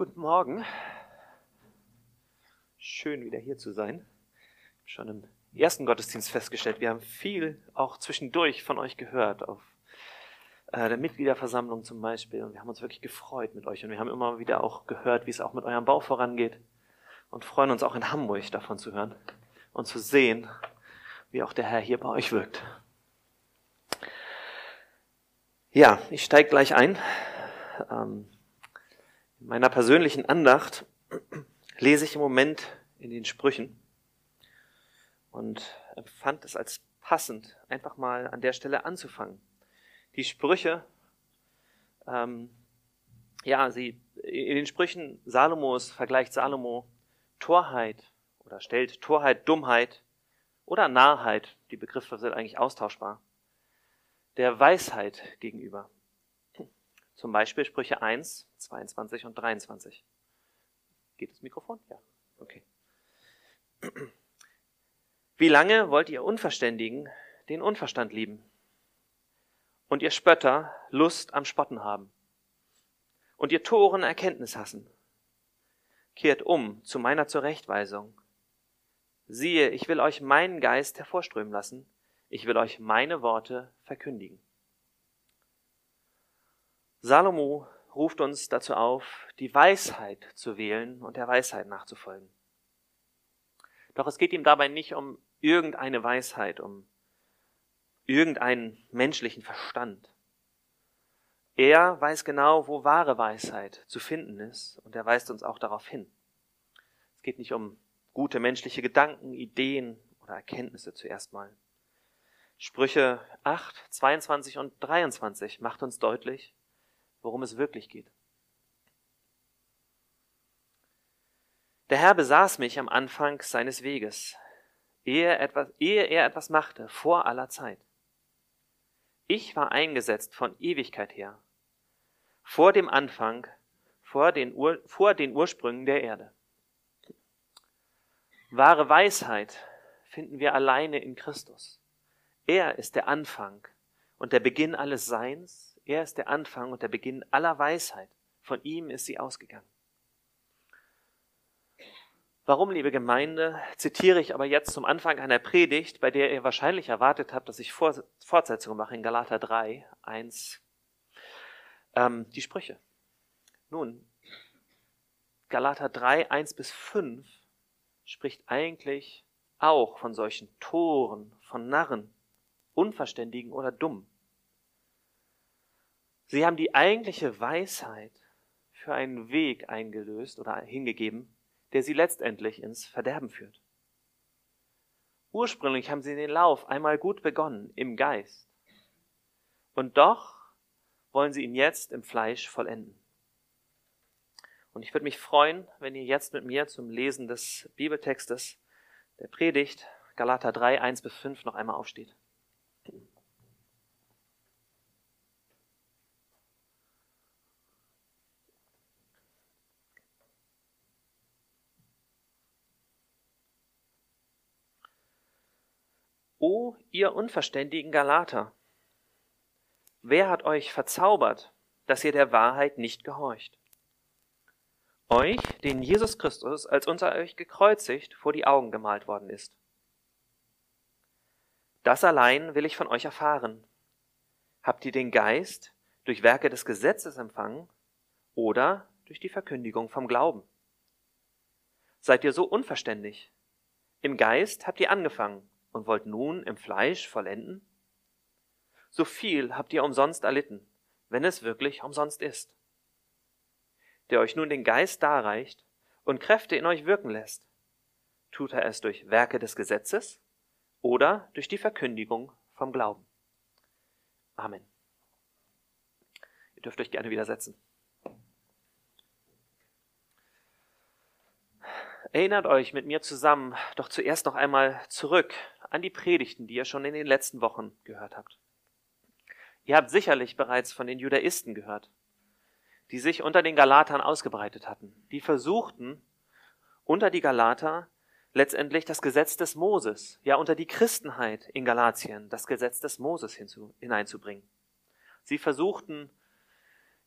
Guten Morgen. Schön wieder hier zu sein. Schon im ersten Gottesdienst festgestellt, wir haben viel auch zwischendurch von euch gehört, auf äh, der Mitgliederversammlung zum Beispiel. Und wir haben uns wirklich gefreut mit euch. Und wir haben immer wieder auch gehört, wie es auch mit eurem Bau vorangeht. Und freuen uns auch in Hamburg davon zu hören und zu sehen, wie auch der Herr hier bei euch wirkt. Ja, ich steige gleich ein. Ähm, in meiner persönlichen Andacht lese ich im Moment in den Sprüchen und empfand es als passend, einfach mal an der Stelle anzufangen. Die Sprüche, ähm, ja, sie in den Sprüchen Salomos vergleicht Salomo Torheit oder stellt Torheit, Dummheit oder Narrheit, die Begriffe sind eigentlich austauschbar, der Weisheit gegenüber. Zum Beispiel Sprüche 1, 22 und 23. Geht das Mikrofon? Ja. Okay. Wie lange wollt ihr Unverständigen den Unverstand lieben? Und ihr Spötter Lust am Spotten haben? Und ihr Toren Erkenntnis hassen? Kehrt um zu meiner Zurechtweisung. Siehe, ich will euch meinen Geist hervorströmen lassen, ich will euch meine Worte verkündigen. Salomo ruft uns dazu auf, die Weisheit zu wählen und der Weisheit nachzufolgen. Doch es geht ihm dabei nicht um irgendeine Weisheit, um irgendeinen menschlichen Verstand. Er weiß genau, wo wahre Weisheit zu finden ist und er weist uns auch darauf hin. Es geht nicht um gute menschliche Gedanken, Ideen oder Erkenntnisse zuerst mal. Sprüche 8, 22 und 23 macht uns deutlich, worum es wirklich geht. Der Herr besaß mich am Anfang seines Weges, ehe, er etwas, ehe er etwas machte, vor aller Zeit. Ich war eingesetzt von Ewigkeit her, vor dem Anfang, vor den, Ur, vor den Ursprüngen der Erde. Wahre Weisheit finden wir alleine in Christus. Er ist der Anfang und der Beginn alles Seins er ist der Anfang und der Beginn aller Weisheit. Von ihm ist sie ausgegangen. Warum, liebe Gemeinde, zitiere ich aber jetzt zum Anfang einer Predigt, bei der ihr wahrscheinlich erwartet habt, dass ich Fortsetzung mache in Galater 3, 1, ähm, die Sprüche. Nun, Galater 3, 1 bis 5 spricht eigentlich auch von solchen Toren, von Narren, Unverständigen oder Dummen. Sie haben die eigentliche Weisheit für einen Weg eingelöst oder hingegeben, der sie letztendlich ins Verderben führt. Ursprünglich haben sie den Lauf einmal gut begonnen im Geist. Und doch wollen sie ihn jetzt im Fleisch vollenden. Und ich würde mich freuen, wenn ihr jetzt mit mir zum Lesen des Bibeltextes der Predigt Galater 3, 1 bis 5 noch einmal aufsteht. O ihr unverständigen Galater, wer hat euch verzaubert, dass ihr der Wahrheit nicht gehorcht? Euch, den Jesus Christus als unter euch gekreuzigt vor die Augen gemalt worden ist. Das allein will ich von euch erfahren. Habt ihr den Geist durch Werke des Gesetzes empfangen oder durch die Verkündigung vom Glauben? Seid ihr so unverständig? Im Geist habt ihr angefangen und wollt nun im Fleisch vollenden? So viel habt ihr umsonst erlitten, wenn es wirklich umsonst ist. Der euch nun den Geist darreicht und Kräfte in euch wirken lässt, tut er es durch Werke des Gesetzes oder durch die Verkündigung vom Glauben. Amen. Ihr dürft euch gerne widersetzen. Erinnert euch mit mir zusammen doch zuerst noch einmal zurück an die Predigten, die ihr schon in den letzten Wochen gehört habt. Ihr habt sicherlich bereits von den Judaisten gehört, die sich unter den Galatern ausgebreitet hatten. Die versuchten, unter die Galater letztendlich das Gesetz des Moses, ja unter die Christenheit in Galatien das Gesetz des Moses hinzu, hineinzubringen. Sie versuchten,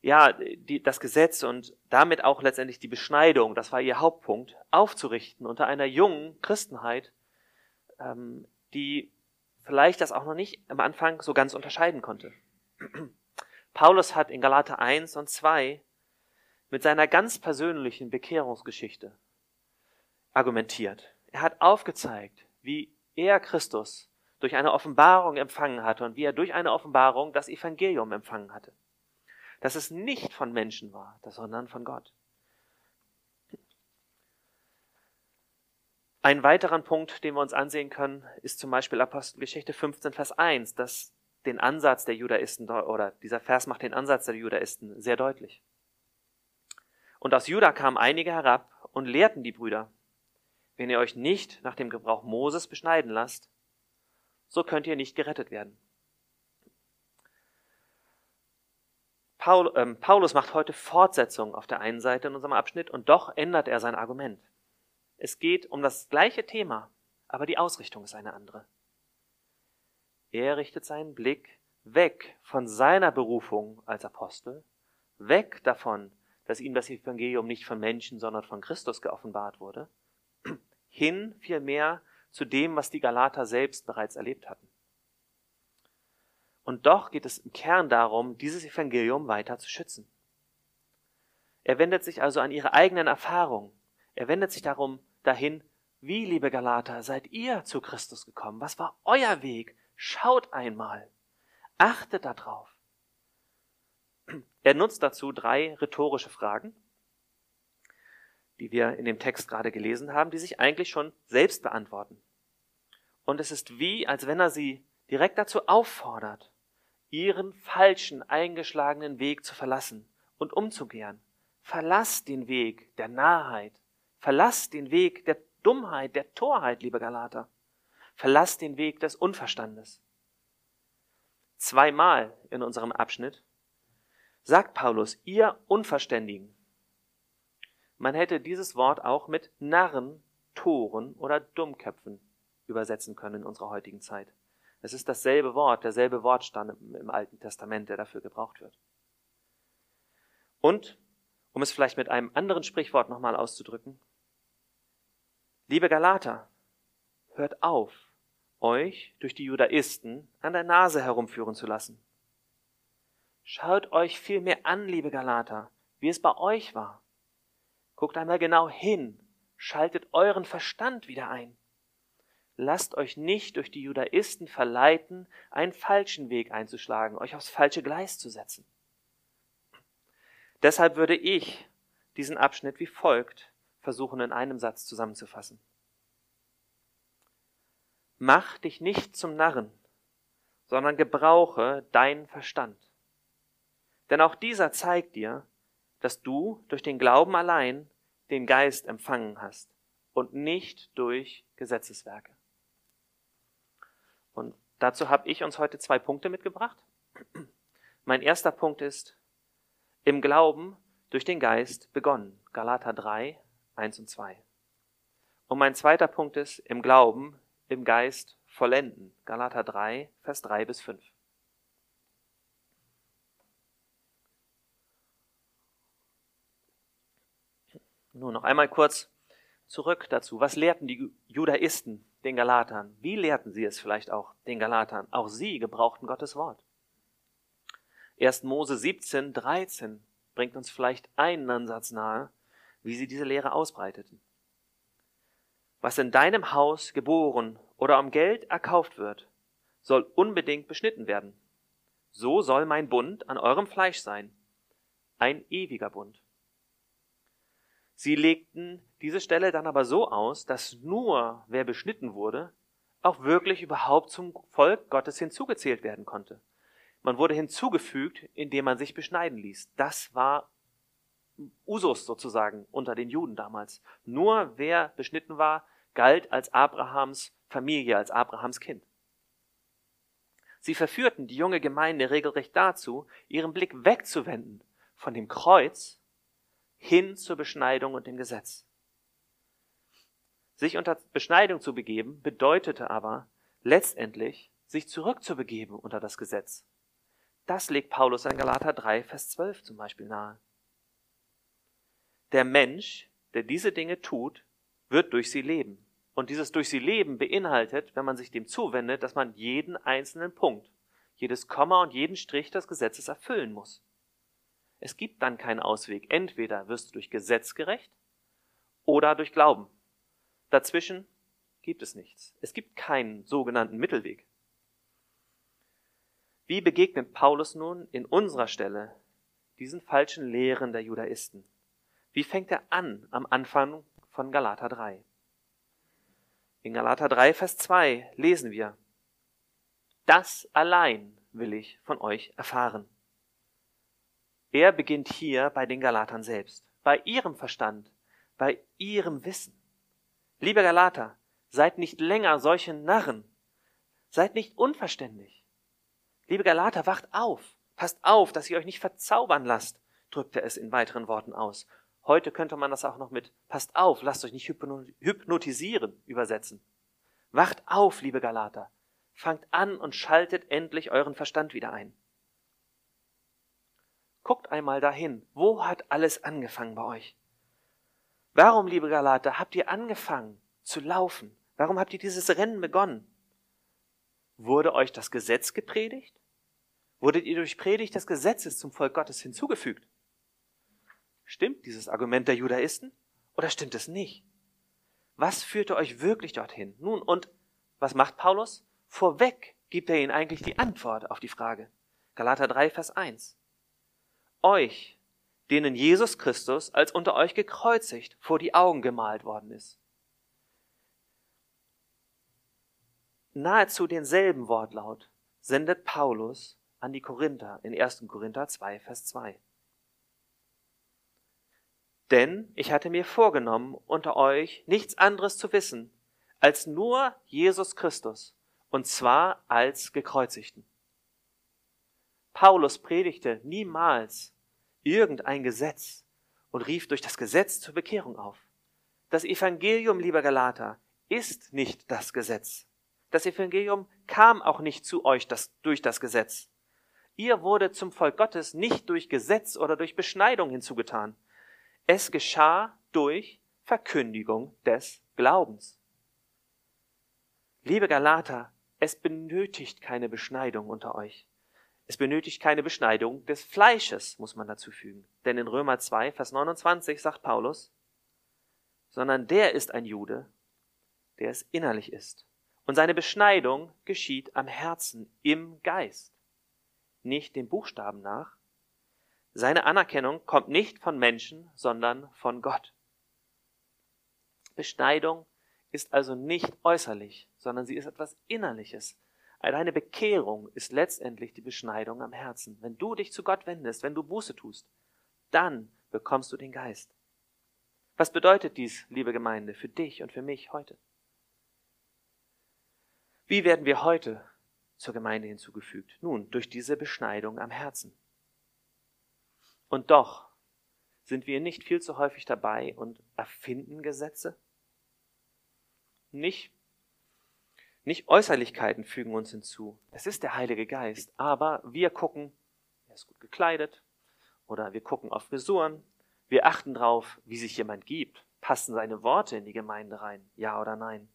ja, die, das Gesetz und damit auch letztendlich die Beschneidung, das war ihr Hauptpunkt, aufzurichten unter einer jungen Christenheit, ähm, die vielleicht das auch noch nicht am Anfang so ganz unterscheiden konnte. Paulus hat in Galater 1 und 2 mit seiner ganz persönlichen Bekehrungsgeschichte argumentiert. Er hat aufgezeigt, wie er Christus durch eine Offenbarung empfangen hatte und wie er durch eine Offenbarung das Evangelium empfangen hatte. Dass es nicht von Menschen war, sondern von Gott. Ein weiterer Punkt, den wir uns ansehen können, ist zum Beispiel Apostelgeschichte 15, Vers 1, das den Ansatz der Judaisten, oder dieser Vers macht den Ansatz der Judaisten sehr deutlich. Und aus Juda kamen einige herab und lehrten die Brüder, wenn ihr euch nicht nach dem Gebrauch Moses beschneiden lasst, so könnt ihr nicht gerettet werden. Paul, ähm, Paulus macht heute Fortsetzung auf der einen Seite in unserem Abschnitt und doch ändert er sein Argument. Es geht um das gleiche Thema, aber die Ausrichtung ist eine andere. Er richtet seinen Blick weg von seiner Berufung als Apostel, weg davon, dass ihm das Evangelium nicht von Menschen, sondern von Christus geoffenbart wurde, hin vielmehr zu dem, was die Galater selbst bereits erlebt hatten. Und doch geht es im Kern darum, dieses Evangelium weiter zu schützen. Er wendet sich also an ihre eigenen Erfahrungen, er wendet sich darum dahin, wie, liebe Galater, seid ihr zu Christus gekommen? Was war euer Weg? Schaut einmal. Achtet darauf. Er nutzt dazu drei rhetorische Fragen, die wir in dem Text gerade gelesen haben, die sich eigentlich schon selbst beantworten. Und es ist wie, als wenn er sie direkt dazu auffordert, ihren falschen, eingeschlagenen Weg zu verlassen und umzukehren. Verlasst den Weg der Nahheit, Verlasst den Weg der Dummheit, der Torheit, liebe Galater. Verlasst den Weg des Unverstandes. Zweimal in unserem Abschnitt sagt Paulus, ihr Unverständigen. Man hätte dieses Wort auch mit Narren, Toren oder Dummköpfen übersetzen können in unserer heutigen Zeit. Es ist dasselbe Wort, derselbe Wortstand im Alten Testament, der dafür gebraucht wird. Und, um es vielleicht mit einem anderen Sprichwort nochmal auszudrücken, Liebe Galater, hört auf, euch durch die Judaisten an der Nase herumführen zu lassen. Schaut euch vielmehr an, liebe Galater, wie es bei euch war. Guckt einmal genau hin, schaltet euren Verstand wieder ein. Lasst euch nicht durch die Judaisten verleiten, einen falschen Weg einzuschlagen, euch aufs falsche Gleis zu setzen. Deshalb würde ich diesen Abschnitt wie folgt versuchen in einem Satz zusammenzufassen. Mach dich nicht zum Narren, sondern gebrauche deinen Verstand. Denn auch dieser zeigt dir, dass du durch den Glauben allein den Geist empfangen hast und nicht durch Gesetzeswerke. Und dazu habe ich uns heute zwei Punkte mitgebracht. Mein erster Punkt ist, im Glauben durch den Geist begonnen. Galater 3, 1 und 2. Und mein zweiter Punkt ist im Glauben, im Geist vollenden. Galater 3, Vers 3 bis 5. Nun noch einmal kurz zurück dazu. Was lehrten die Judaisten den Galatern? Wie lehrten sie es vielleicht auch den Galatern? Auch sie gebrauchten Gottes Wort. 1. Mose 17, 13 bringt uns vielleicht einen Ansatz nahe, wie sie diese Lehre ausbreiteten. Was in deinem Haus geboren oder um Geld erkauft wird, soll unbedingt beschnitten werden. So soll mein Bund an eurem Fleisch sein, ein ewiger Bund. Sie legten diese Stelle dann aber so aus, dass nur wer beschnitten wurde, auch wirklich überhaupt zum Volk Gottes hinzugezählt werden konnte. Man wurde hinzugefügt, indem man sich beschneiden ließ. Das war Usus sozusagen unter den Juden damals. Nur wer beschnitten war, galt als Abrahams Familie, als Abrahams Kind. Sie verführten die junge Gemeinde regelrecht dazu, ihren Blick wegzuwenden von dem Kreuz hin zur Beschneidung und dem Gesetz. Sich unter Beschneidung zu begeben, bedeutete aber letztendlich, sich zurückzubegeben unter das Gesetz. Das legt Paulus in Galater 3, Vers 12 zum Beispiel nahe. Der Mensch, der diese Dinge tut, wird durch sie leben. Und dieses durch sie leben beinhaltet, wenn man sich dem zuwendet, dass man jeden einzelnen Punkt, jedes Komma und jeden Strich des Gesetzes erfüllen muss. Es gibt dann keinen Ausweg. Entweder wirst du durch Gesetz gerecht oder durch Glauben. Dazwischen gibt es nichts. Es gibt keinen sogenannten Mittelweg. Wie begegnet Paulus nun in unserer Stelle diesen falschen Lehren der Judaisten? Wie fängt er an am Anfang von Galater 3? In Galater 3, Vers 2 lesen wir, das allein will ich von euch erfahren. Er beginnt hier bei den Galatern selbst, bei ihrem Verstand, bei ihrem Wissen. Liebe Galater, seid nicht länger solche Narren, seid nicht unverständlich. Liebe Galater, wacht auf. Passt auf, dass ihr euch nicht verzaubern lasst, drückt er es in weiteren Worten aus. Heute könnte man das auch noch mit Passt auf, lasst euch nicht hypnotisieren übersetzen. Wacht auf, liebe Galater. Fangt an und schaltet endlich euren Verstand wieder ein. Guckt einmal dahin. Wo hat alles angefangen bei euch? Warum, liebe Galater, habt ihr angefangen zu laufen? Warum habt ihr dieses Rennen begonnen? Wurde euch das Gesetz gepredigt? Wurdet ihr durch Predigt des Gesetzes zum Volk Gottes hinzugefügt? Stimmt dieses Argument der Judaisten oder stimmt es nicht? Was führte euch wirklich dorthin? Nun, und was macht Paulus? Vorweg gibt er ihnen eigentlich die Antwort auf die Frage. Galater 3, Vers 1. Euch, denen Jesus Christus als unter euch gekreuzigt vor die Augen gemalt worden ist. nahezu denselben Wortlaut sendet Paulus an die Korinther in 1. Korinther 2, Vers 2. Denn ich hatte mir vorgenommen, unter euch nichts anderes zu wissen, als nur Jesus Christus, und zwar als gekreuzigten. Paulus predigte niemals irgendein Gesetz und rief durch das Gesetz zur Bekehrung auf. Das Evangelium, lieber Galater, ist nicht das Gesetz. Das Evangelium kam auch nicht zu euch das, durch das Gesetz. Ihr wurde zum Volk Gottes nicht durch Gesetz oder durch Beschneidung hinzugetan. Es geschah durch Verkündigung des Glaubens. Liebe Galater, es benötigt keine Beschneidung unter euch. Es benötigt keine Beschneidung des Fleisches, muss man dazu fügen. Denn in Römer 2, Vers 29 sagt Paulus, sondern der ist ein Jude, der es innerlich ist. Und seine Beschneidung geschieht am Herzen, im Geist, nicht dem Buchstaben nach. Seine Anerkennung kommt nicht von Menschen, sondern von Gott. Beschneidung ist also nicht äußerlich, sondern sie ist etwas Innerliches. Deine Bekehrung ist letztendlich die Beschneidung am Herzen. Wenn du dich zu Gott wendest, wenn du Buße tust, dann bekommst du den Geist. Was bedeutet dies, liebe Gemeinde, für dich und für mich heute? Wie werden wir heute zur Gemeinde hinzugefügt? Nun, durch diese Beschneidung am Herzen. Und doch sind wir nicht viel zu häufig dabei und erfinden Gesetze? Nicht, nicht Äußerlichkeiten fügen uns hinzu. Es ist der Heilige Geist, aber wir gucken, er ist gut gekleidet, oder wir gucken auf Frisuren, wir achten darauf, wie sich jemand gibt. Passen seine Worte in die Gemeinde rein? Ja oder nein?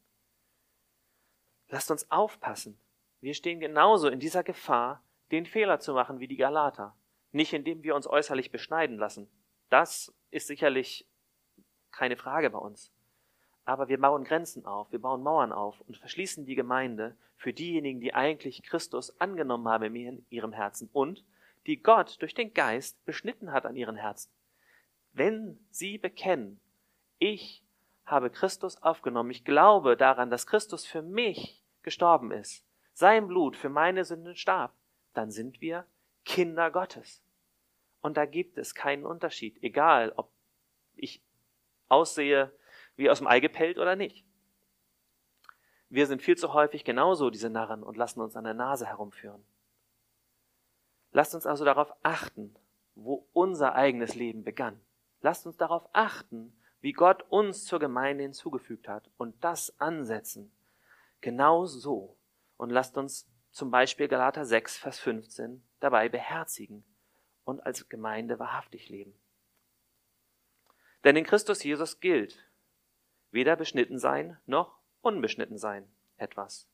Lasst uns aufpassen. Wir stehen genauso in dieser Gefahr, den Fehler zu machen wie die Galater. Nicht indem wir uns äußerlich beschneiden lassen. Das ist sicherlich keine Frage bei uns. Aber wir bauen Grenzen auf, wir bauen Mauern auf und verschließen die Gemeinde für diejenigen, die eigentlich Christus angenommen haben in ihrem Herzen und die Gott durch den Geist beschnitten hat an ihren Herzen. Wenn sie bekennen, ich habe Christus aufgenommen, ich glaube daran, dass Christus für mich gestorben ist, sein Blut für meine Sünden starb, dann sind wir Kinder Gottes. Und da gibt es keinen Unterschied, egal ob ich aussehe wie aus dem Ei gepellt oder nicht. Wir sind viel zu häufig genauso diese Narren und lassen uns an der Nase herumführen. Lasst uns also darauf achten, wo unser eigenes Leben begann. Lasst uns darauf achten, wie Gott uns zur Gemeinde hinzugefügt hat und das ansetzen Genau so. Und lasst uns zum Beispiel Galater 6, Vers 15 dabei beherzigen und als Gemeinde wahrhaftig leben. Denn in Christus Jesus gilt weder beschnitten sein noch unbeschnitten sein etwas,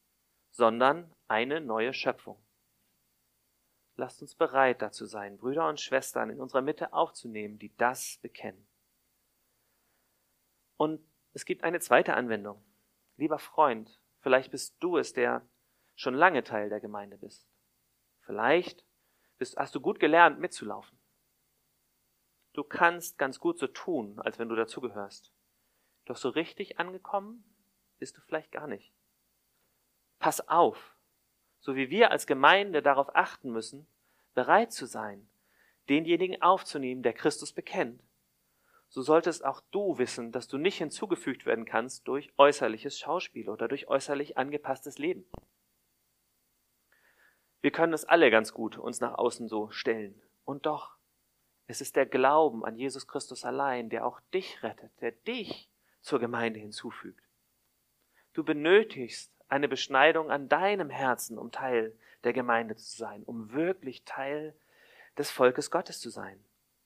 sondern eine neue Schöpfung. Lasst uns bereit dazu sein, Brüder und Schwestern in unserer Mitte aufzunehmen, die das bekennen. Und es gibt eine zweite Anwendung. Lieber Freund, vielleicht bist du es, der schon lange Teil der Gemeinde bist. Vielleicht bist, hast du gut gelernt, mitzulaufen. Du kannst ganz gut so tun, als wenn du dazugehörst. Doch so richtig angekommen bist du vielleicht gar nicht. Pass auf, so wie wir als Gemeinde darauf achten müssen, bereit zu sein, denjenigen aufzunehmen, der Christus bekennt, so solltest auch du wissen, dass du nicht hinzugefügt werden kannst durch äußerliches Schauspiel oder durch äußerlich angepasstes Leben. Wir können es alle ganz gut uns nach außen so stellen. Und doch, es ist der Glauben an Jesus Christus allein, der auch dich rettet, der dich zur Gemeinde hinzufügt. Du benötigst eine Beschneidung an deinem Herzen, um Teil der Gemeinde zu sein, um wirklich Teil des Volkes Gottes zu sein.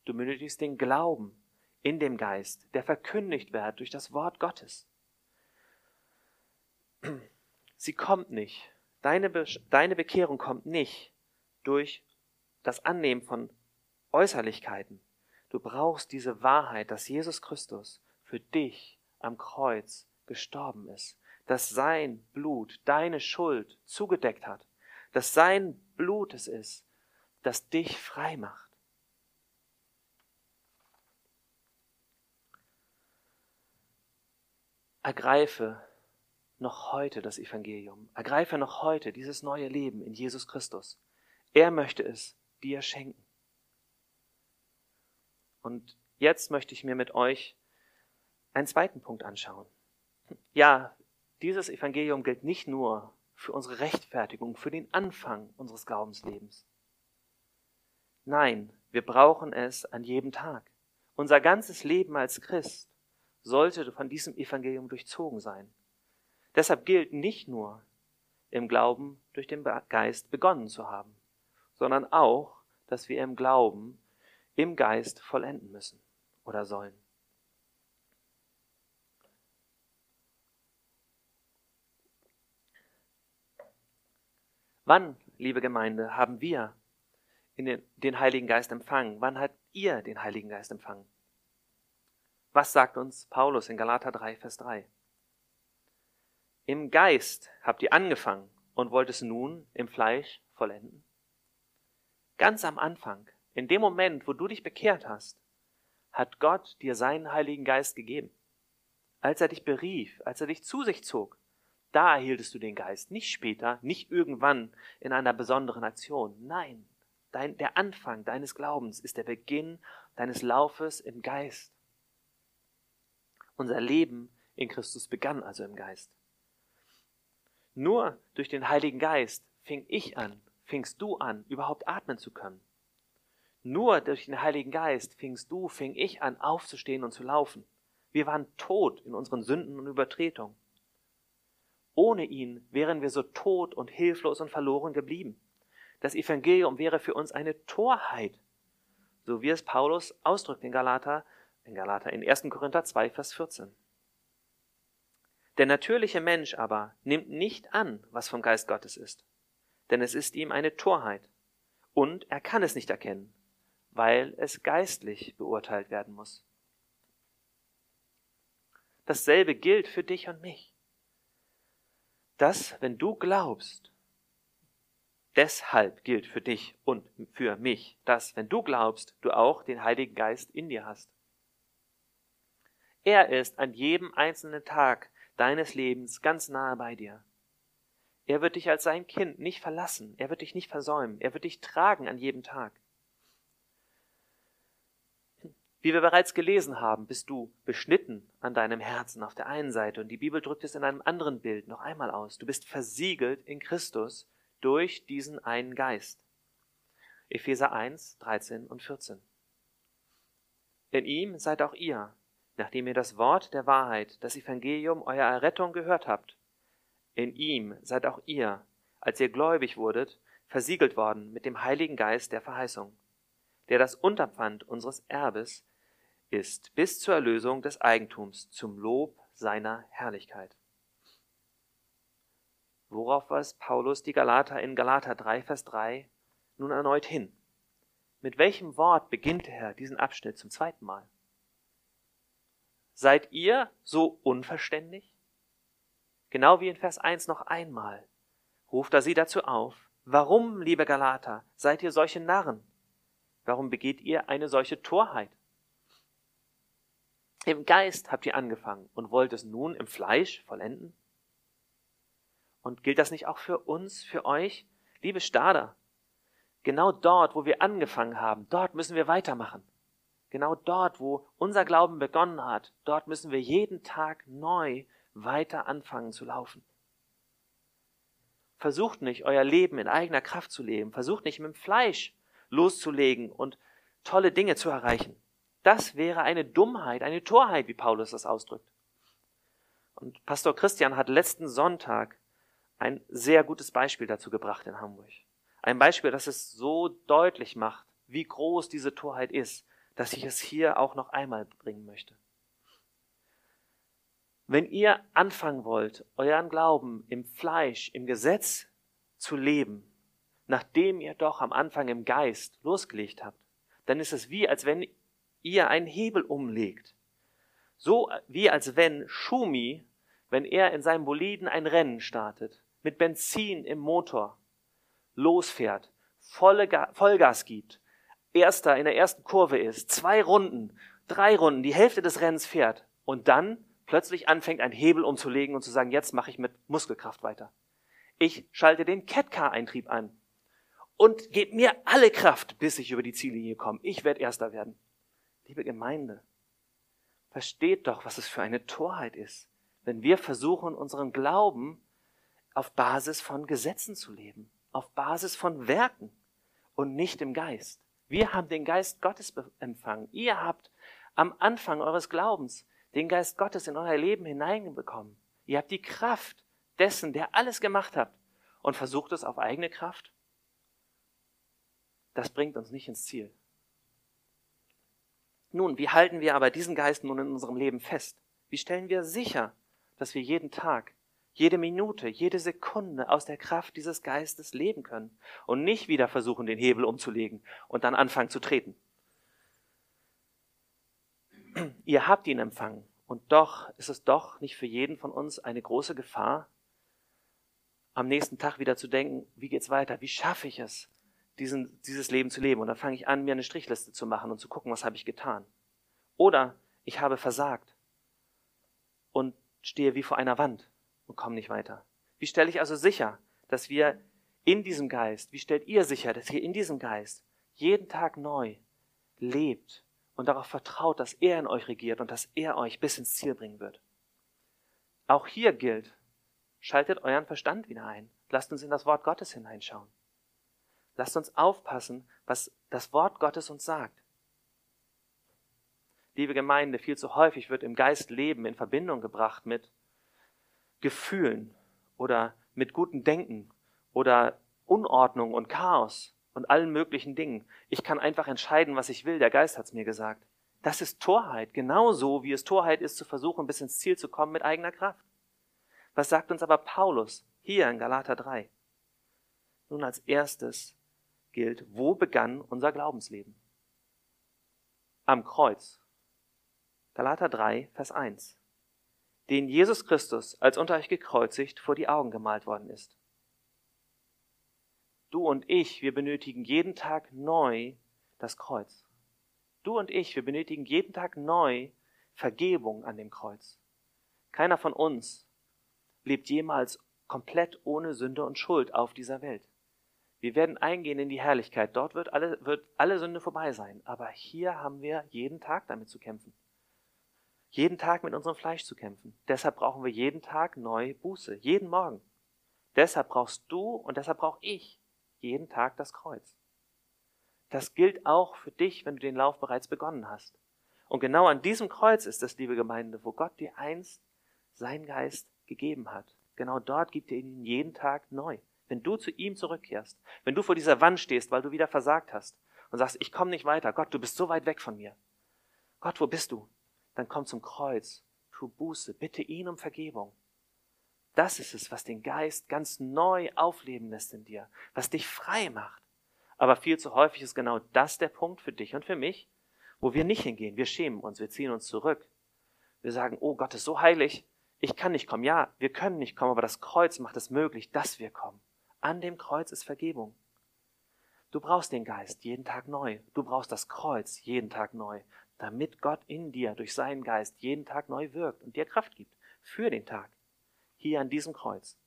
Du benötigst den Glauben in dem Geist, der verkündigt wird durch das Wort Gottes. Sie kommt nicht, deine, Be deine Bekehrung kommt nicht durch das Annehmen von Äußerlichkeiten. Du brauchst diese Wahrheit, dass Jesus Christus für dich am Kreuz gestorben ist, dass sein Blut deine Schuld zugedeckt hat, dass sein Blut es ist, das dich frei macht. Ergreife noch heute das Evangelium. Ergreife noch heute dieses neue Leben in Jesus Christus. Er möchte es dir schenken. Und jetzt möchte ich mir mit euch einen zweiten Punkt anschauen. Ja, dieses Evangelium gilt nicht nur für unsere Rechtfertigung, für den Anfang unseres Glaubenslebens. Nein, wir brauchen es an jedem Tag. Unser ganzes Leben als Christ sollte von diesem Evangelium durchzogen sein. Deshalb gilt nicht nur im Glauben durch den Geist begonnen zu haben, sondern auch, dass wir im Glauben im Geist vollenden müssen oder sollen. Wann, liebe Gemeinde, haben wir den, den Heiligen Geist empfangen? Wann habt ihr den Heiligen Geist empfangen? Was sagt uns Paulus in Galater 3, Vers 3? Im Geist habt ihr angefangen und wollt es nun im Fleisch vollenden? Ganz am Anfang, in dem Moment, wo du dich bekehrt hast, hat Gott dir seinen Heiligen Geist gegeben. Als er dich berief, als er dich zu sich zog, da erhieltest du den Geist, nicht später, nicht irgendwann in einer besonderen Aktion. Nein, dein, der Anfang deines Glaubens ist der Beginn deines Laufes im Geist. Unser Leben in Christus begann also im Geist. Nur durch den Heiligen Geist fing ich an, fingst du an, überhaupt atmen zu können. Nur durch den Heiligen Geist fingst du, fing ich an, aufzustehen und zu laufen. Wir waren tot in unseren Sünden und Übertretungen. Ohne ihn wären wir so tot und hilflos und verloren geblieben. Das Evangelium wäre für uns eine Torheit, so wie es Paulus ausdrückt in Galater, in Galater, in 1. Korinther 2, Vers 14. Der natürliche Mensch aber nimmt nicht an, was vom Geist Gottes ist, denn es ist ihm eine Torheit, und er kann es nicht erkennen, weil es geistlich beurteilt werden muss. Dasselbe gilt für dich und mich dass, wenn du glaubst, deshalb gilt für dich und für mich, dass, wenn du glaubst, du auch den Heiligen Geist in dir hast. Er ist an jedem einzelnen Tag deines Lebens ganz nahe bei dir. Er wird dich als sein Kind nicht verlassen, er wird dich nicht versäumen, er wird dich tragen an jedem Tag. Wie wir bereits gelesen haben, bist du beschnitten an deinem Herzen auf der einen Seite und die Bibel drückt es in einem anderen Bild noch einmal aus. Du bist versiegelt in Christus durch diesen einen Geist. Epheser 1, 13 und 14. In ihm seid auch ihr, nachdem ihr das Wort der Wahrheit, das Evangelium eurer Errettung gehört habt. In ihm seid auch ihr, als ihr gläubig wurdet, versiegelt worden mit dem Heiligen Geist der Verheißung, der das Unterpfand unseres Erbes ist, bis zur Erlösung des Eigentums zum Lob seiner Herrlichkeit. Worauf weist Paulus die Galater in Galater 3, Vers 3 nun erneut hin? Mit welchem Wort beginnt er diesen Abschnitt zum zweiten Mal? Seid ihr so unverständlich? Genau wie in Vers 1 noch einmal ruft er sie dazu auf. Warum, liebe Galater, seid ihr solche Narren? Warum begeht ihr eine solche Torheit? Im Geist habt ihr angefangen und wollt es nun im Fleisch vollenden? Und gilt das nicht auch für uns, für euch? Liebe Stader, genau dort, wo wir angefangen haben, dort müssen wir weitermachen. Genau dort, wo unser Glauben begonnen hat, dort müssen wir jeden Tag neu weiter anfangen zu laufen. Versucht nicht, euer Leben in eigener Kraft zu leben. Versucht nicht, mit dem Fleisch loszulegen und tolle Dinge zu erreichen. Das wäre eine Dummheit, eine Torheit, wie Paulus das ausdrückt. Und Pastor Christian hat letzten Sonntag ein sehr gutes Beispiel dazu gebracht in Hamburg. Ein Beispiel, das es so deutlich macht, wie groß diese Torheit ist, dass ich es hier auch noch einmal bringen möchte. Wenn ihr anfangen wollt, euren Glauben im Fleisch, im Gesetz zu leben, nachdem ihr doch am Anfang im Geist losgelegt habt, dann ist es wie, als wenn ihr einen Hebel umlegt. So wie als wenn Schumi, wenn er in seinem Boliden ein Rennen startet, mit Benzin im Motor losfährt, volle Ga Vollgas gibt, erster in der ersten Kurve ist, zwei Runden, drei Runden, die Hälfte des Rennens fährt und dann plötzlich anfängt, einen Hebel umzulegen und zu sagen, jetzt mache ich mit Muskelkraft weiter. Ich schalte den Catcar-Eintrieb an und gebe mir alle Kraft, bis ich über die Ziellinie komme. Ich werde Erster werden. Liebe Gemeinde, versteht doch, was es für eine Torheit ist, wenn wir versuchen, unseren Glauben auf Basis von Gesetzen zu leben, auf Basis von Werken und nicht im Geist. Wir haben den Geist Gottes empfangen. Ihr habt am Anfang eures Glaubens den Geist Gottes in euer Leben hineinbekommen. Ihr habt die Kraft dessen, der alles gemacht hat und versucht es auf eigene Kraft. Das bringt uns nicht ins Ziel. Nun, wie halten wir aber diesen Geist nun in unserem Leben fest? Wie stellen wir sicher, dass wir jeden Tag, jede Minute, jede Sekunde aus der Kraft dieses Geistes leben können und nicht wieder versuchen, den Hebel umzulegen und dann anfangen zu treten? Ihr habt ihn empfangen und doch ist es doch nicht für jeden von uns eine große Gefahr, am nächsten Tag wieder zu denken, wie geht's weiter? Wie schaffe ich es, diesen, dieses Leben zu leben. Und dann fange ich an, mir eine Strichliste zu machen und zu gucken, was habe ich getan. Oder ich habe versagt und stehe wie vor einer Wand und komme nicht weiter. Wie stelle ich also sicher, dass wir in diesem Geist, wie stellt ihr sicher, dass ihr in diesem Geist jeden Tag neu lebt und darauf vertraut, dass er in euch regiert und dass er euch bis ins Ziel bringen wird? Auch hier gilt, schaltet euren Verstand wieder ein. Lasst uns in das Wort Gottes hineinschauen. Lasst uns aufpassen, was das Wort Gottes uns sagt. Liebe Gemeinde, viel zu häufig wird im Geist Leben in Verbindung gebracht mit Gefühlen oder mit gutem Denken oder Unordnung und Chaos und allen möglichen Dingen. Ich kann einfach entscheiden, was ich will. Der Geist hat es mir gesagt. Das ist Torheit, genauso wie es Torheit ist, zu versuchen, bis ins Ziel zu kommen mit eigener Kraft. Was sagt uns aber Paulus hier in Galater 3? Nun als erstes gilt, wo begann unser Glaubensleben? Am Kreuz. Galater 3, Vers 1. Den Jesus Christus als unter euch gekreuzigt vor die Augen gemalt worden ist. Du und ich, wir benötigen jeden Tag neu das Kreuz. Du und ich, wir benötigen jeden Tag neu Vergebung an dem Kreuz. Keiner von uns lebt jemals komplett ohne Sünde und Schuld auf dieser Welt. Wir werden eingehen in die Herrlichkeit. Dort wird alle, wird alle Sünde vorbei sein. Aber hier haben wir jeden Tag damit zu kämpfen. Jeden Tag mit unserem Fleisch zu kämpfen. Deshalb brauchen wir jeden Tag neu Buße. Jeden Morgen. Deshalb brauchst du und deshalb brauche ich jeden Tag das Kreuz. Das gilt auch für dich, wenn du den Lauf bereits begonnen hast. Und genau an diesem Kreuz ist es, liebe Gemeinde, wo Gott dir einst sein Geist gegeben hat. Genau dort gibt er ihn jeden Tag neu. wenn du zu ihm zurückkehrst, wenn du vor dieser Wand stehst, weil du wieder versagt hast und sagst, ich komme nicht weiter, Gott, du bist so weit weg von mir. Gott, wo bist du? Dann komm zum Kreuz, tu Buße, bitte ihn um Vergebung. Das ist es, was den Geist ganz neu aufleben lässt in dir, was dich frei macht. Aber viel zu häufig ist genau das der Punkt für dich und für mich, wo wir nicht hingehen. Wir schämen uns, wir ziehen uns zurück. Wir sagen, oh Gott ist so heilig, ich kann nicht kommen. Ja, wir können nicht kommen, aber das Kreuz macht es möglich, dass wir kommen. An dem Kreuz ist Vergebung. Du brauchst den Geist jeden Tag neu. Du brauchst das Kreuz jeden Tag neu, damit Gott in dir durch seinen Geist jeden Tag neu wirkt und dir Kraft gibt für den Tag. Hier an diesem Kreuz.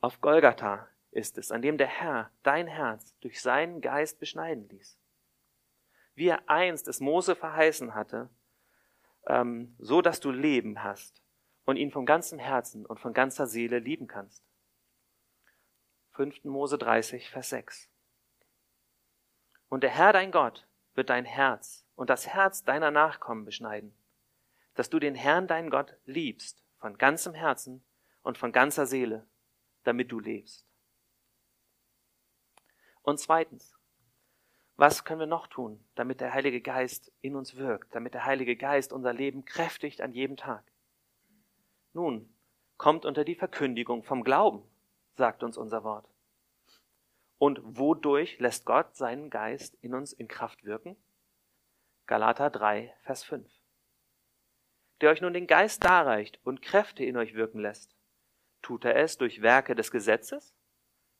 Auf Golgatha ist es, an dem der Herr dein Herz durch seinen Geist beschneiden ließ. Wie er einst es Mose verheißen hatte, ähm, so dass du Leben hast und ihn von ganzem Herzen und von ganzer Seele lieben kannst. 5. Mose 30, Vers 6. Und der Herr dein Gott wird dein Herz und das Herz deiner Nachkommen beschneiden, dass du den Herrn dein Gott liebst von ganzem Herzen und von ganzer Seele, damit du lebst. Und zweitens, was können wir noch tun, damit der Heilige Geist in uns wirkt, damit der Heilige Geist unser Leben kräftigt an jedem Tag? Nun, kommt unter die Verkündigung vom Glauben, sagt uns unser Wort. Und wodurch lässt Gott seinen Geist in uns in Kraft wirken? Galater 3, Vers 5. Der euch nun den Geist darreicht und Kräfte in euch wirken lässt, tut er es durch Werke des Gesetzes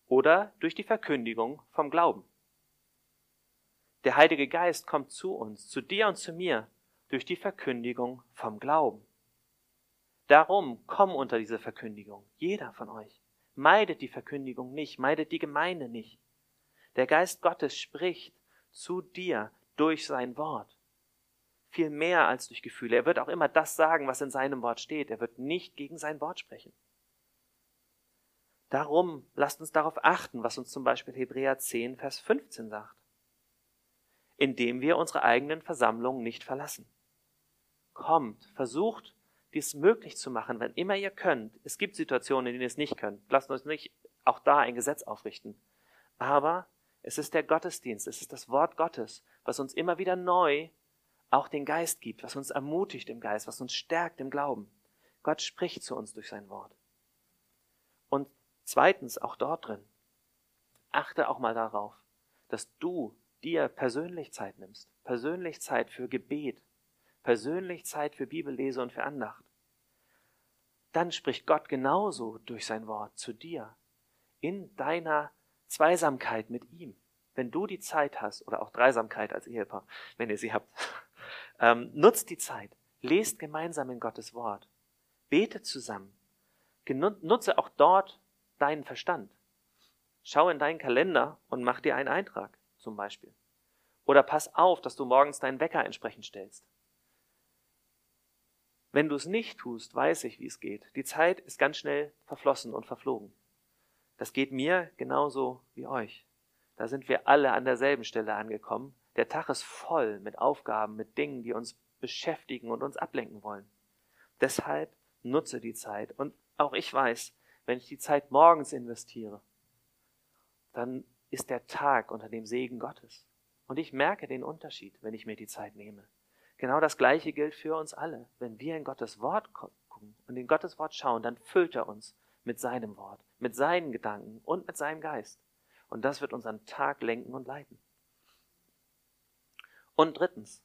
oder durch die Verkündigung vom Glauben? Der Heilige Geist kommt zu uns, zu dir und zu mir, durch die Verkündigung vom Glauben. Darum komm unter diese Verkündigung, jeder von euch. Meidet die Verkündigung nicht, meidet die Gemeinde nicht. Der Geist Gottes spricht zu dir durch sein Wort. Viel mehr als durch Gefühle. Er wird auch immer das sagen, was in seinem Wort steht. Er wird nicht gegen sein Wort sprechen. Darum lasst uns darauf achten, was uns zum Beispiel Hebräer 10, Vers 15 sagt indem wir unsere eigenen Versammlungen nicht verlassen. Kommt, versucht, dies möglich zu machen, wenn immer ihr könnt. Es gibt Situationen, in denen ihr es nicht könnt. Lasst uns nicht auch da ein Gesetz aufrichten. Aber es ist der Gottesdienst, es ist das Wort Gottes, was uns immer wieder neu auch den Geist gibt, was uns ermutigt im Geist, was uns stärkt im Glauben. Gott spricht zu uns durch sein Wort. Und zweitens, auch dort drin, achte auch mal darauf, dass du dir persönlich Zeit nimmst, persönlich Zeit für Gebet, persönlich Zeit für Bibellese und für Andacht, dann spricht Gott genauso durch sein Wort zu dir in deiner Zweisamkeit mit ihm. Wenn du die Zeit hast, oder auch Dreisamkeit als Ehepaar, wenn ihr sie habt, ähm, nutzt die Zeit, lest gemeinsam in Gottes Wort, bete zusammen, nutze auch dort deinen Verstand. Schau in deinen Kalender und mach dir einen Eintrag zum Beispiel. Oder pass auf, dass du morgens deinen Wecker entsprechend stellst. Wenn du es nicht tust, weiß ich, wie es geht. Die Zeit ist ganz schnell verflossen und verflogen. Das geht mir genauso wie euch. Da sind wir alle an derselben Stelle angekommen. Der Tag ist voll mit Aufgaben, mit Dingen, die uns beschäftigen und uns ablenken wollen. Deshalb nutze die Zeit. Und auch ich weiß, wenn ich die Zeit morgens investiere, dann ist der Tag unter dem Segen Gottes. Und ich merke den Unterschied, wenn ich mir die Zeit nehme. Genau das Gleiche gilt für uns alle. Wenn wir in Gottes Wort gucken und in Gottes Wort schauen, dann füllt er uns mit seinem Wort, mit seinen Gedanken und mit seinem Geist. Und das wird unseren Tag lenken und leiten. Und drittens,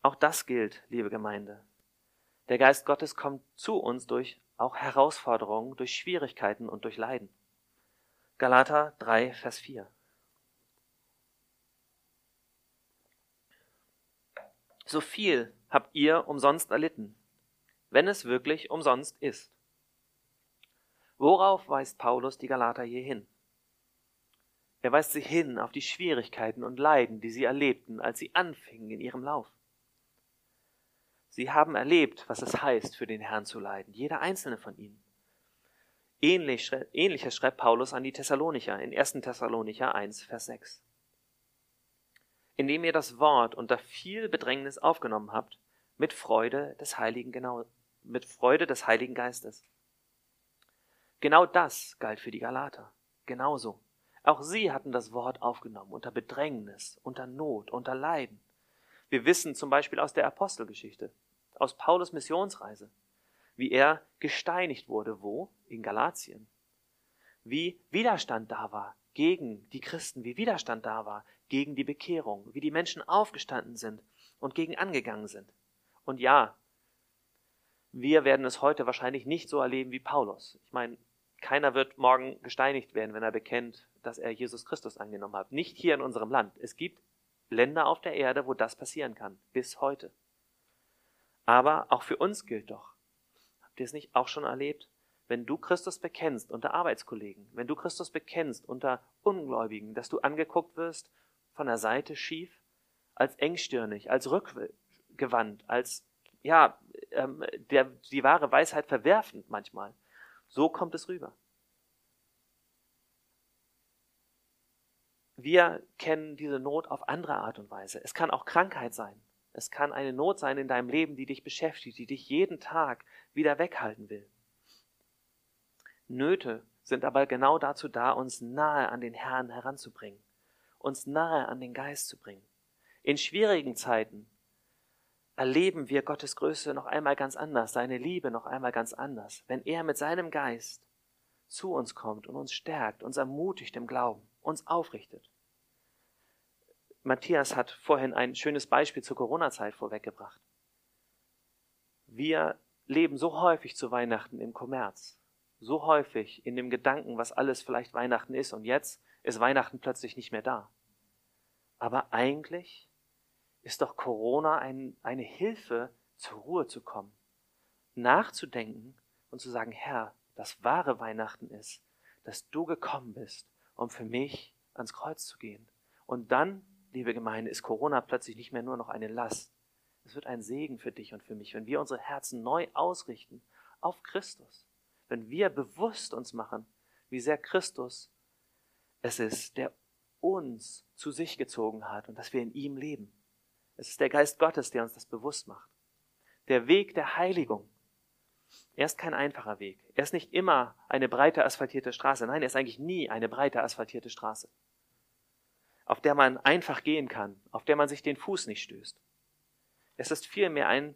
auch das gilt, liebe Gemeinde. Der Geist Gottes kommt zu uns durch auch Herausforderungen, durch Schwierigkeiten und durch Leiden. Galater 3, Vers 4. So viel habt ihr umsonst erlitten, wenn es wirklich umsonst ist. Worauf weist Paulus die Galater hier hin? Er weist sie hin auf die Schwierigkeiten und Leiden, die sie erlebten, als sie anfingen in ihrem Lauf. Sie haben erlebt, was es heißt, für den Herrn zu leiden, jeder einzelne von ihnen. Ähnlich, ähnliches schreibt Paulus an die Thessalonicher in 1. Thessalonicher 1, Vers 6. Indem ihr das Wort unter viel Bedrängnis aufgenommen habt, mit Freude des Heiligen, genau, mit Freude des Heiligen Geistes. Genau das galt für die Galater. Genauso. Auch sie hatten das Wort aufgenommen unter Bedrängnis, unter Not, unter Leiden. Wir wissen zum Beispiel aus der Apostelgeschichte, aus Paulus Missionsreise, wie er gesteinigt wurde, wo? In Galatien. Wie Widerstand da war gegen die Christen, wie Widerstand da war gegen die Bekehrung, wie die Menschen aufgestanden sind und gegen angegangen sind. Und ja, wir werden es heute wahrscheinlich nicht so erleben wie Paulus. Ich meine, keiner wird morgen gesteinigt werden, wenn er bekennt, dass er Jesus Christus angenommen hat. Nicht hier in unserem Land. Es gibt Länder auf der Erde, wo das passieren kann, bis heute. Aber auch für uns gilt doch. Habt ihr es nicht auch schon erlebt? Wenn du Christus bekennst unter Arbeitskollegen, wenn du Christus bekennst unter Ungläubigen, dass du angeguckt wirst von der Seite schief, als engstirnig, als rückgewandt, als ja, ähm, der, die wahre Weisheit verwerfend manchmal. So kommt es rüber. Wir kennen diese Not auf andere Art und Weise. Es kann auch Krankheit sein. Es kann eine Not sein in deinem Leben, die dich beschäftigt, die dich jeden Tag wieder weghalten will. Nöte sind aber genau dazu da, uns nahe an den Herrn heranzubringen, uns nahe an den Geist zu bringen. In schwierigen Zeiten erleben wir Gottes Größe noch einmal ganz anders, seine Liebe noch einmal ganz anders, wenn er mit seinem Geist zu uns kommt und uns stärkt, uns ermutigt im Glauben, uns aufrichtet. Matthias hat vorhin ein schönes Beispiel zur Corona-Zeit vorweggebracht. Wir leben so häufig zu Weihnachten im Kommerz, so häufig in dem Gedanken, was alles vielleicht Weihnachten ist, und jetzt ist Weihnachten plötzlich nicht mehr da. Aber eigentlich ist doch Corona ein, eine Hilfe, zur Ruhe zu kommen, nachzudenken und zu sagen, Herr, das wahre Weihnachten ist, dass du gekommen bist, um für mich ans Kreuz zu gehen. Und dann, liebe Gemeinde, ist Corona plötzlich nicht mehr nur noch eine Last. Es wird ein Segen für dich und für mich, wenn wir unsere Herzen neu ausrichten auf Christus. Wenn wir bewusst uns machen, wie sehr Christus es ist, der uns zu sich gezogen hat und dass wir in ihm leben. Es ist der Geist Gottes, der uns das bewusst macht. Der Weg der Heiligung. Er ist kein einfacher Weg. Er ist nicht immer eine breite asphaltierte Straße. Nein, er ist eigentlich nie eine breite asphaltierte Straße, auf der man einfach gehen kann, auf der man sich den Fuß nicht stößt. Es ist vielmehr ein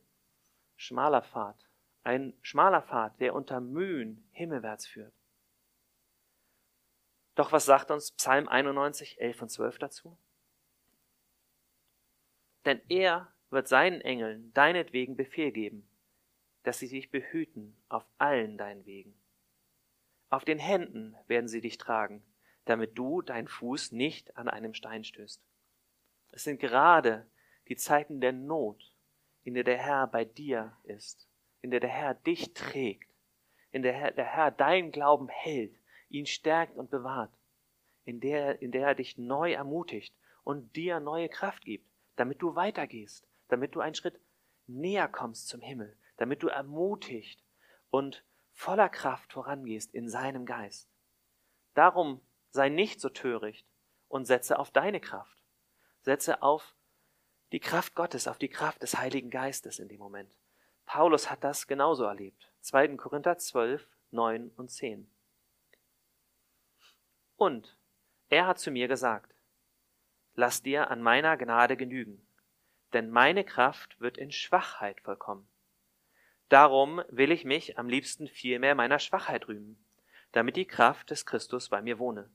schmaler Pfad, ein schmaler Pfad, der unter Mühen himmelwärts führt. Doch was sagt uns Psalm 91, 11 und 12 dazu? Denn er wird seinen Engeln deinetwegen Befehl geben, dass sie dich behüten auf allen deinen Wegen. Auf den Händen werden sie dich tragen, damit du deinen Fuß nicht an einem Stein stößt. Es sind gerade die Zeiten der Not, in der der Herr bei dir ist, in der der Herr dich trägt, in der der Herr deinen Glauben hält, ihn stärkt und bewahrt, in der, in der er dich neu ermutigt und dir neue Kraft gibt damit du weitergehst, damit du einen Schritt näher kommst zum Himmel, damit du ermutigt und voller Kraft vorangehst in seinem Geist. Darum sei nicht so töricht und setze auf deine Kraft. Setze auf die Kraft Gottes, auf die Kraft des Heiligen Geistes in dem Moment. Paulus hat das genauso erlebt. 2. Korinther 12, 9 und 10. Und er hat zu mir gesagt, lass dir an meiner Gnade genügen, denn meine Kraft wird in Schwachheit vollkommen. Darum will ich mich am liebsten vielmehr meiner Schwachheit rühmen, damit die Kraft des Christus bei mir wohne.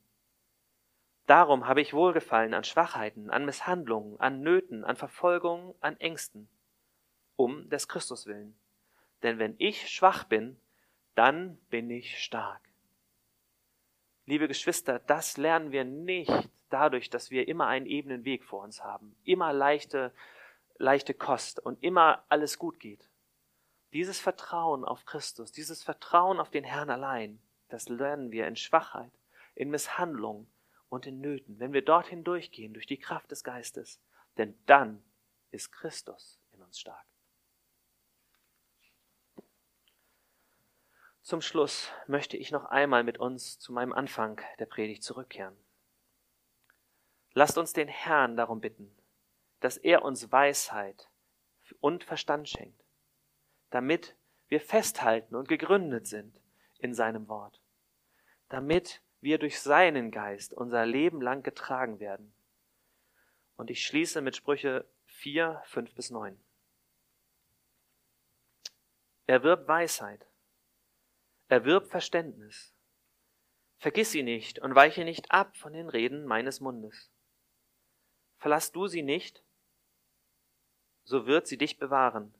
Darum habe ich Wohlgefallen an Schwachheiten, an Misshandlungen, an Nöten, an Verfolgungen, an Ängsten, um des Christus willen. Denn wenn ich schwach bin, dann bin ich stark. Liebe Geschwister, das lernen wir nicht dadurch, dass wir immer einen ebenen Weg vor uns haben, immer leichte, leichte Kost und immer alles gut geht. Dieses Vertrauen auf Christus, dieses Vertrauen auf den Herrn allein, das lernen wir in Schwachheit, in Misshandlung und in Nöten, wenn wir dorthin durchgehen durch die Kraft des Geistes, denn dann ist Christus in uns stark. Zum Schluss möchte ich noch einmal mit uns zu meinem Anfang der Predigt zurückkehren. Lasst uns den Herrn darum bitten, dass er uns Weisheit und Verstand schenkt, damit wir festhalten und gegründet sind in seinem Wort, damit wir durch seinen Geist unser Leben lang getragen werden. Und ich schließe mit Sprüche 4, 5 bis 9. Erwirb Weisheit, erwirb Verständnis. Vergiss sie nicht und weiche nicht ab von den Reden meines Mundes. Verlass du sie nicht, so wird sie dich bewahren.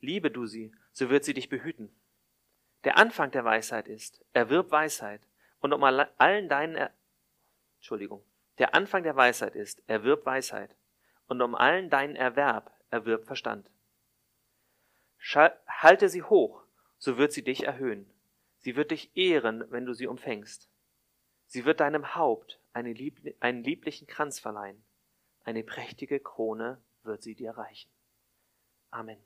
Liebe du sie, so wird sie dich behüten. Der Anfang der Weisheit ist, erwirb Weisheit und um allen deinen, er Entschuldigung, der Anfang der Weisheit ist, erwirb Weisheit und um allen deinen Erwerb erwirb Verstand. Halte sie hoch, so wird sie dich erhöhen. Sie wird dich ehren, wenn du sie umfängst. Sie wird deinem Haupt lieb einen lieblichen Kranz verleihen. Eine prächtige Krone wird sie dir reichen. Amen.